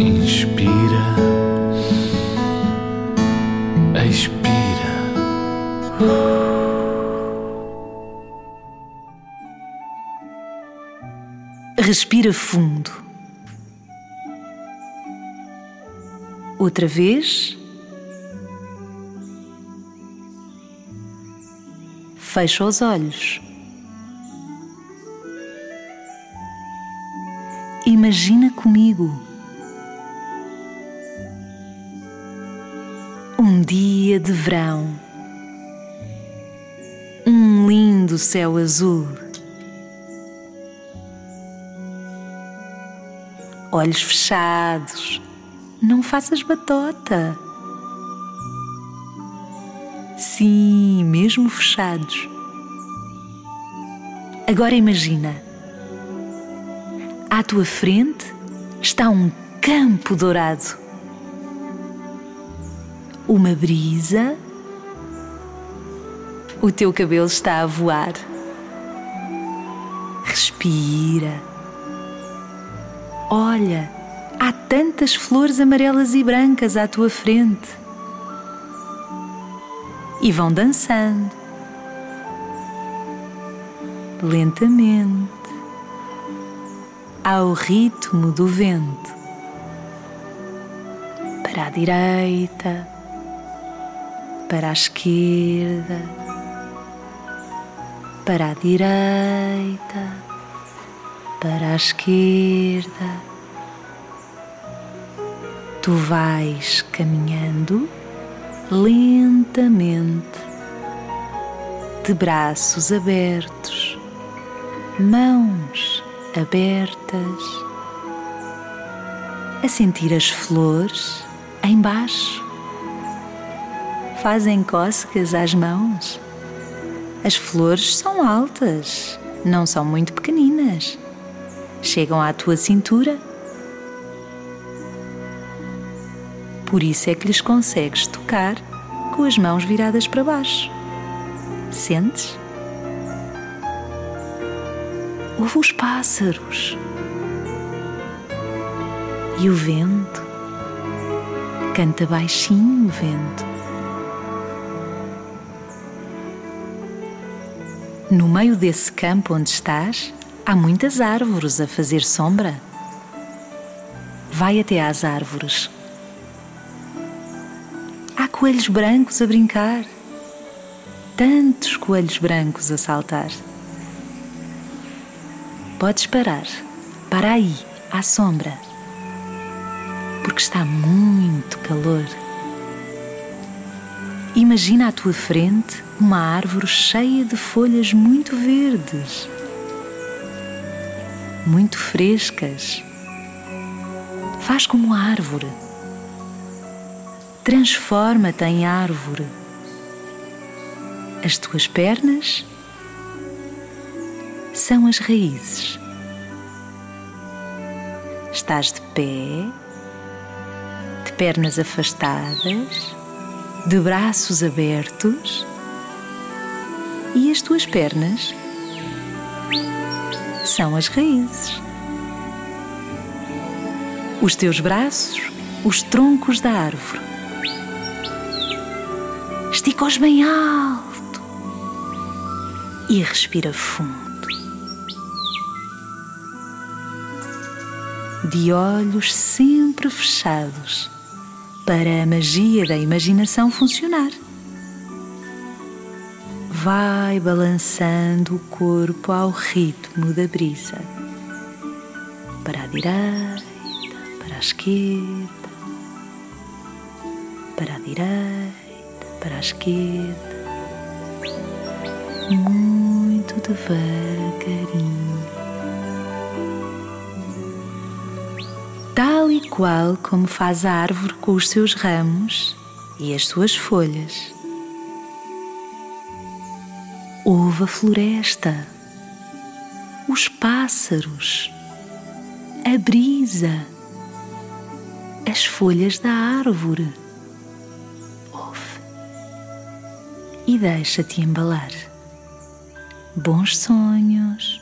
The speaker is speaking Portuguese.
Inspira, expira. Respira fundo. Outra vez. Fecha os olhos. Imagina comigo dia de verão, um lindo céu azul, olhos fechados, não faças batota. Sim, mesmo fechados. Agora imagina à tua frente está um campo dourado. Uma brisa. O teu cabelo está a voar. Respira. Olha, há tantas flores amarelas e brancas à tua frente. E vão dançando. Lentamente ao ritmo do vento. Para a direita, para a esquerda, para a direita, para a esquerda. Tu vais caminhando lentamente, de braços abertos, mãos abertas, a sentir as flores embaixo. Fazem cócegas às mãos. As flores são altas, não são muito pequeninas. Chegam à tua cintura. Por isso é que lhes consegues tocar com as mãos viradas para baixo. Sentes? ouve os pássaros e o vento. Canta baixinho o vento. No meio desse campo onde estás, há muitas árvores a fazer sombra. Vai até às árvores. Há coelhos brancos a brincar. Tantos coelhos brancos a saltar. Podes parar. Para aí, à sombra. Porque está muito calor. Imagina à tua frente uma árvore cheia de folhas muito verdes, muito frescas. Faz como a árvore. Transforma-te em árvore. As tuas pernas são as raízes. Estás de pé, de pernas afastadas, de braços abertos e as tuas pernas são as raízes. Os teus braços, os troncos da árvore. Estica-os bem alto e respira fundo. de olhos sempre fechados, para a magia da imaginação funcionar. Vai balançando o corpo ao ritmo da brisa, para a direita, para a esquerda, para a direita, para a esquerda, muito devagarinho. tal e qual como faz a árvore com os seus ramos e as suas folhas. Ouve a floresta, os pássaros, a brisa, as folhas da árvore. Ouve e deixa-te embalar. Bons sonhos.